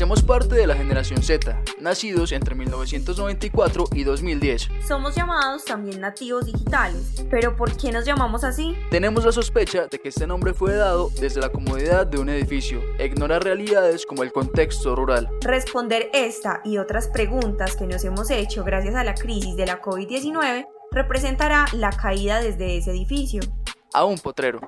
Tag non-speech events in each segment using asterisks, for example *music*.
Hacemos parte de la generación Z, nacidos entre 1994 y 2010. Somos llamados también nativos digitales, pero ¿por qué nos llamamos así? Tenemos la sospecha de que este nombre fue dado desde la comodidad de un edificio, ignorar realidades como el contexto rural. Responder esta y otras preguntas que nos hemos hecho gracias a la crisis de la COVID-19 representará la caída desde ese edificio. A un potrero.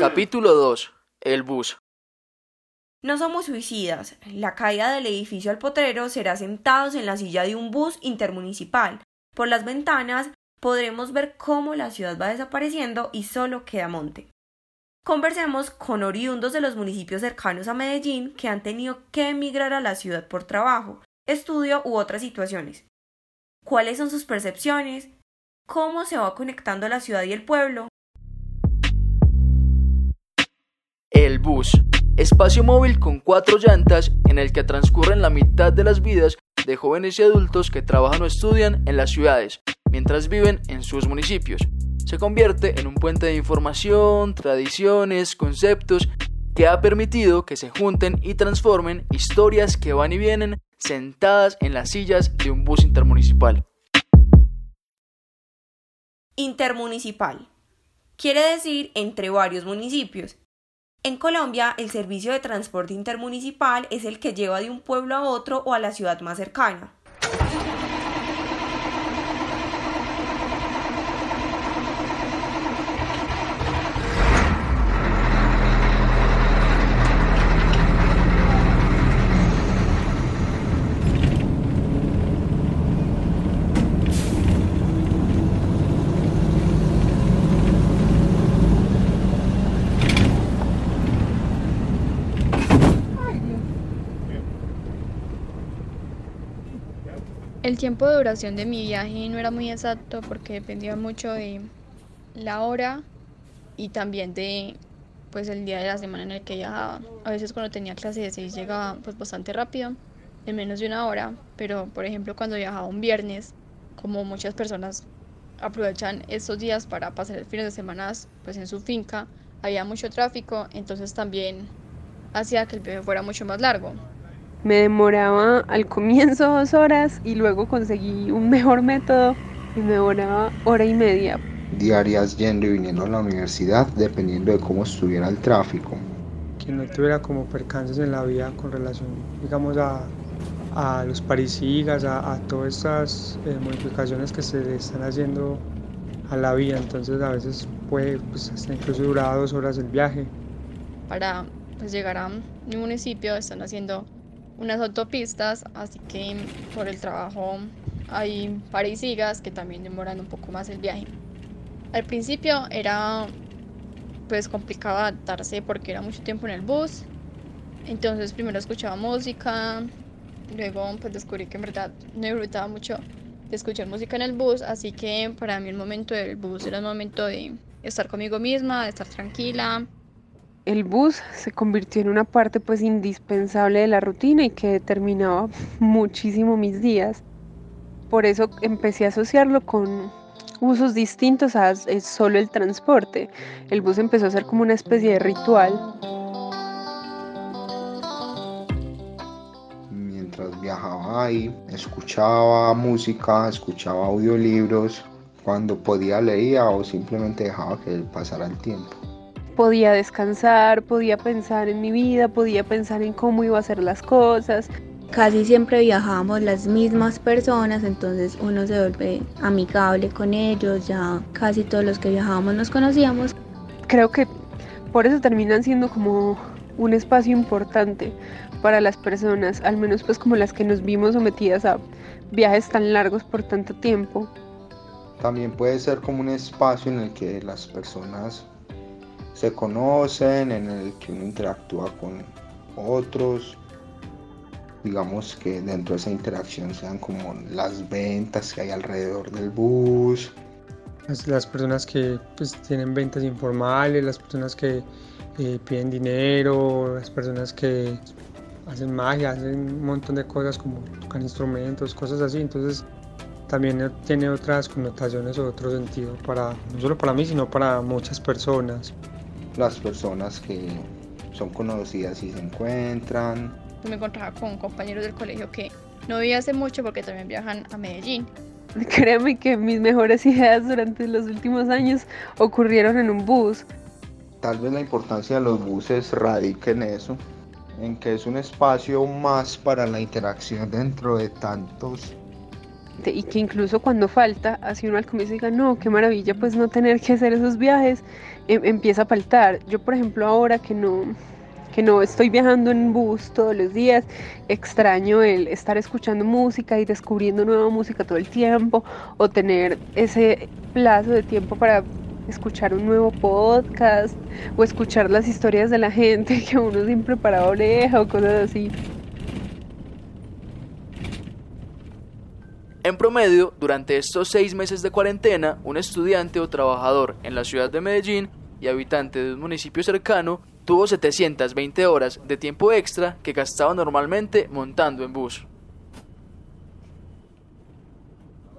Capítulo 2. El bus. No somos suicidas. La caída del edificio al potrero será sentados en la silla de un bus intermunicipal. Por las ventanas podremos ver cómo la ciudad va desapareciendo y solo queda monte. Conversemos con oriundos de los municipios cercanos a Medellín que han tenido que emigrar a la ciudad por trabajo, estudio u otras situaciones. ¿Cuáles son sus percepciones? ¿Cómo se va conectando la ciudad y el pueblo? El bus, espacio móvil con cuatro llantas en el que transcurren la mitad de las vidas de jóvenes y adultos que trabajan o estudian en las ciudades, mientras viven en sus municipios. Se convierte en un puente de información, tradiciones, conceptos que ha permitido que se junten y transformen historias que van y vienen sentadas en las sillas de un bus intermunicipal. Intermunicipal. Quiere decir entre varios municipios, en Colombia, el servicio de transporte intermunicipal es el que lleva de un pueblo a otro o a la ciudad más cercana. El tiempo de duración de mi viaje no era muy exacto porque dependía mucho de la hora y también de pues el día de la semana en el que viajaba. A veces cuando tenía clase de 6 llegaba pues bastante rápido, en menos de una hora, pero por ejemplo cuando viajaba un viernes, como muchas personas aprovechan estos días para pasar el fin de semana pues en su finca, había mucho tráfico, entonces también hacía que el viaje fuera mucho más largo. Me demoraba al comienzo dos horas y luego conseguí un mejor método y me demoraba hora y media. Diarias yendo y viniendo a la universidad dependiendo de cómo estuviera el tráfico. Que no tuviera como percances en la vida con relación, digamos, a, a los parisigas, a, a todas estas eh, modificaciones que se le están haciendo a la vía. Entonces a veces puede, pues hasta incluso durar dos horas el viaje. Para pues, llegar a mi municipio están haciendo unas autopistas, así que por el trabajo hay parisigas que también demoran un poco más el viaje. Al principio era pues complicado adaptarse porque era mucho tiempo en el bus. Entonces primero escuchaba música, luego pues descubrí que en verdad no disfrutaba mucho de escuchar música en el bus, así que para mí el momento del bus era el momento de estar conmigo misma, de estar tranquila, el bus se convirtió en una parte pues indispensable de la rutina y que determinaba *laughs* muchísimo mis días. Por eso empecé a asociarlo con usos distintos a solo el transporte. El bus empezó a ser como una especie de ritual. Mientras viajaba ahí, escuchaba música, escuchaba audiolibros, cuando podía leía o simplemente dejaba que pasara el tiempo podía descansar, podía pensar en mi vida, podía pensar en cómo iba a hacer las cosas. Casi siempre viajábamos las mismas personas, entonces uno se vuelve amigable con ellos, ya casi todos los que viajábamos nos conocíamos. Creo que por eso terminan siendo como un espacio importante para las personas, al menos pues como las que nos vimos sometidas a viajes tan largos por tanto tiempo. También puede ser como un espacio en el que las personas se conocen, en el que uno interactúa con otros. Digamos que dentro de esa interacción sean como las ventas que hay alrededor del bus. Las, personas que pues, tienen ventas informales, las personas que eh, piden dinero, las personas que hacen magia, hacen un montón de cosas como tocan instrumentos, cosas así. Entonces también tiene otras connotaciones o otro sentido para no solo para mí, sino para muchas personas las personas que son conocidas y se encuentran. Me encontraba con compañeros del colegio que no vi hace mucho porque también viajan a Medellín. *laughs* Créeme que mis mejores ideas durante los últimos años ocurrieron en un bus. Tal vez la importancia de los buses radique en eso, en que es un espacio más para la interacción dentro de tantos y que incluso cuando falta, así uno al comienzo diga, no, qué maravilla pues no tener que hacer esos viajes, em, empieza a faltar. Yo por ejemplo ahora que no, que no estoy viajando en bus todos los días, extraño el estar escuchando música y descubriendo nueva música todo el tiempo, o tener ese plazo de tiempo para escuchar un nuevo podcast, o escuchar las historias de la gente *laughs* que uno siempre para oreja o cosas así. En promedio, durante estos seis meses de cuarentena, un estudiante o trabajador en la ciudad de Medellín y habitante de un municipio cercano tuvo 720 horas de tiempo extra que gastaba normalmente montando en bus.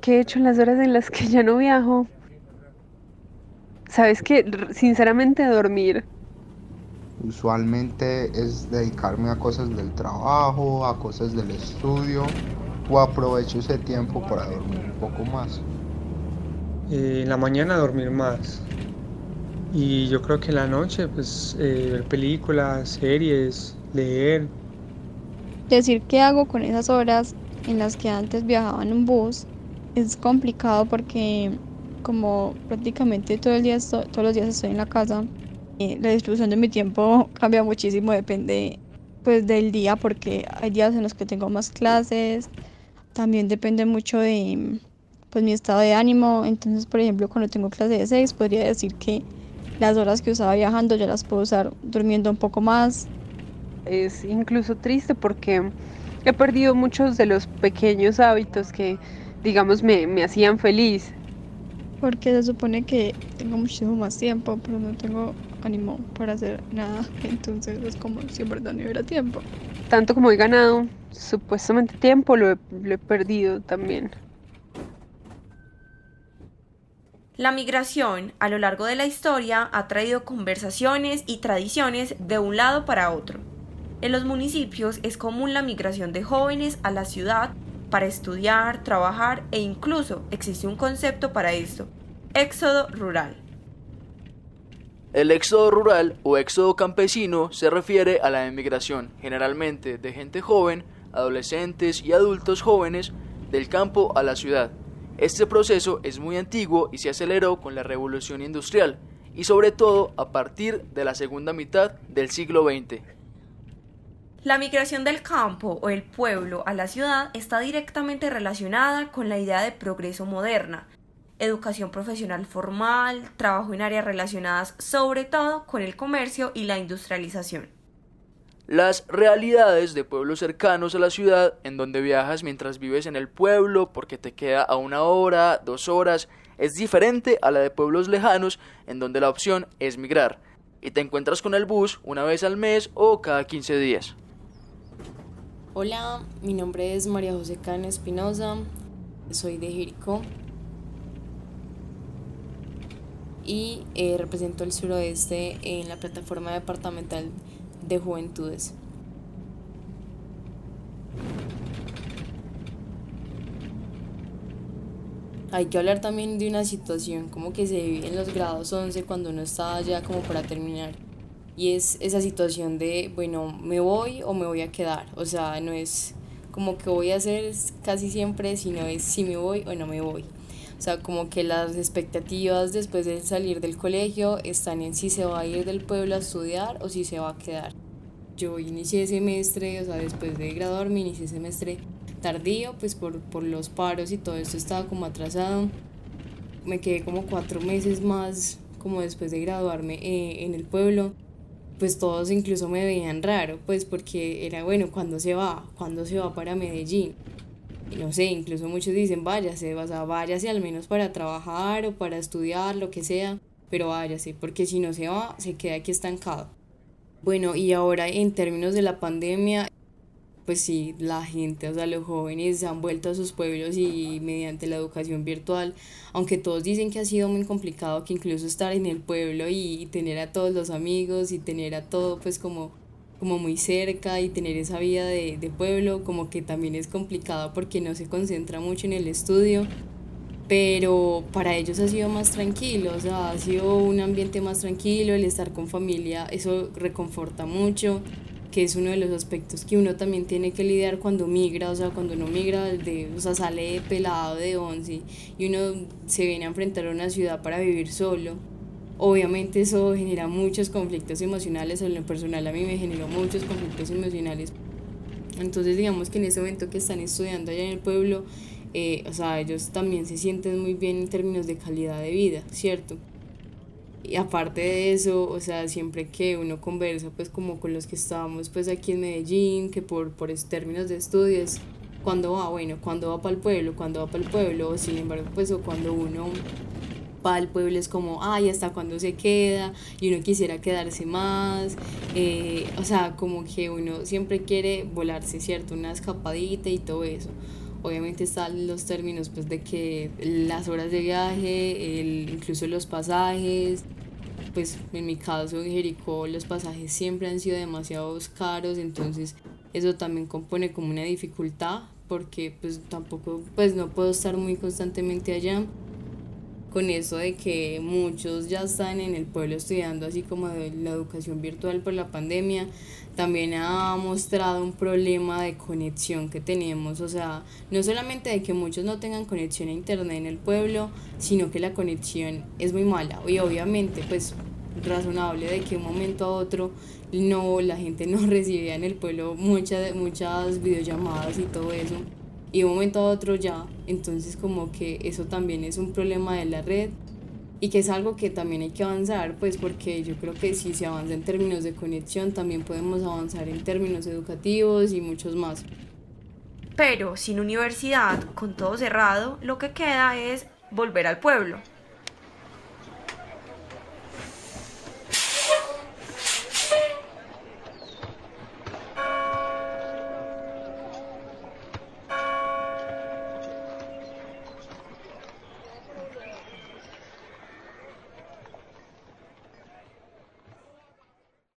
¿Qué he hecho en las horas en las que ya no viajo? Sabes que, sinceramente, dormir. Usualmente es dedicarme a cosas del trabajo, a cosas del estudio o aprovecho ese tiempo para dormir un poco más. Eh, en la mañana dormir más. Y yo creo que en la noche, pues, eh, ver películas, series, leer. Decir qué hago con esas horas en las que antes viajaba en un bus es complicado porque como prácticamente todo el día todos los días estoy en la casa, eh, la distribución de mi tiempo *laughs* cambia muchísimo, depende pues del día porque hay días en los que tengo más clases, también depende mucho de pues, mi estado de ánimo. Entonces, por ejemplo, cuando tengo clase de 6, podría decir que las horas que usaba viajando ya las puedo usar durmiendo un poco más. Es incluso triste porque he perdido muchos de los pequeños hábitos que, digamos, me, me hacían feliz. Porque se supone que tengo muchísimo más tiempo, pero no tengo ánimo para hacer nada. *laughs* Entonces es como si en verdad no hubiera tiempo. Tanto como he ganado supuestamente tiempo, lo he, perdido también. La migración a lo largo de la historia ha traído conversaciones y tradiciones de un lado para otro. En los municipios es común la migración de jóvenes a la ciudad para estudiar, trabajar e incluso existe un concepto para esto, éxodo rural. El éxodo rural o éxodo campesino se refiere a la emigración generalmente de gente joven, adolescentes y adultos jóvenes del campo a la ciudad. Este proceso es muy antiguo y se aceleró con la revolución industrial y sobre todo a partir de la segunda mitad del siglo XX. La migración del campo o el pueblo a la ciudad está directamente relacionada con la idea de progreso moderna, educación profesional formal, trabajo en áreas relacionadas sobre todo con el comercio y la industrialización. Las realidades de pueblos cercanos a la ciudad, en donde viajas mientras vives en el pueblo porque te queda a una hora, dos horas, es diferente a la de pueblos lejanos, en donde la opción es migrar, y te encuentras con el bus una vez al mes o cada 15 días. Hola, mi nombre es María José Can Espinosa, soy de Jericó y eh, represento el suroeste en la plataforma departamental de juventudes. Hay que hablar también de una situación como que se vive en los grados 11 cuando uno está ya como para terminar y es esa situación de, bueno, me voy o me voy a quedar. O sea, no es como que voy a hacer casi siempre, sino es si me voy o no me voy. O sea, como que las expectativas después de salir del colegio están en si se va a ir del pueblo a estudiar o si se va a quedar. Yo inicié semestre, o sea, después de graduarme, inicié semestre tardío, pues por, por los paros y todo esto estaba como atrasado. Me quedé como cuatro meses más, como después de graduarme eh, en el pueblo pues todos incluso me veían raro, pues porque era bueno, ¿cuándo se va? ¿Cuándo se va para Medellín? Y no sé, incluso muchos dicen, váyase, o sea, váyase al menos para trabajar o para estudiar, lo que sea, pero váyase, porque si no se va, se queda aquí estancado. Bueno, y ahora en términos de la pandemia, pues sí, la gente, o sea, los jóvenes se han vuelto a sus pueblos y mediante la educación virtual, aunque todos dicen que ha sido muy complicado, que incluso estar en el pueblo y, tener a todos los amigos y tener a todo pues como, como muy cerca y tener esa vida de, de pueblo, como que también es complicado porque no se concentra mucho en el estudio pero para ellos ha sido más tranquilo, o sea, ha sido un ambiente más tranquilo, el estar con familia, eso reconforta mucho que es uno de los aspectos que uno también tiene que lidiar cuando migra, o sea, cuando uno migra, de, o sea, sale pelado de once y uno se viene a enfrentar a una ciudad para vivir solo. Obviamente eso genera muchos conflictos emocionales, en lo personal a mí me generó muchos conflictos emocionales. Entonces digamos que en ese momento que están estudiando allá en el pueblo, eh, o sea, ellos también se sienten muy bien en términos de calidad de vida, ¿cierto? y aparte de eso, o sea, siempre que uno conversa pues como con los que estábamos pues aquí en Medellín, que por, por términos de estudios, cuando va, bueno, cuando va para el pueblo, cuando va para el pueblo, sin embargo pues o cuando uno va al pueblo es como, ay, hasta cuando se queda, y uno quisiera quedarse más, eh, o sea, como que uno siempre quiere volarse, ¿cierto? Una escapadita y todo eso. Obviamente están los términos pues de que las horas de viaje, el, incluso los pasajes, pues en mi caso en Jericó los pasajes siempre han sido demasiado caros, entonces eso también compone como una dificultad porque pues tampoco pues no puedo estar muy constantemente allá con eso de que muchos ya están en el pueblo estudiando así como de la educación virtual por la pandemia también ha mostrado un problema de conexión que tenemos, o sea, no solamente de que muchos no tengan conexión a internet en el pueblo, sino que la conexión es muy mala. Y obviamente pues razonable de que un momento a otro no la gente no *laughs* recibía en el pueblo muchas muchas videollamadas y todo eso y un momento a otro ya entonces como que eso también es un problema de la red y que es algo que también hay que avanzar, pues porque yo creo que si se avanza en términos de conexión, también podemos avanzar en términos educativos y muchos más. Pero sin universidad, con todo cerrado, lo que queda es volver al pueblo,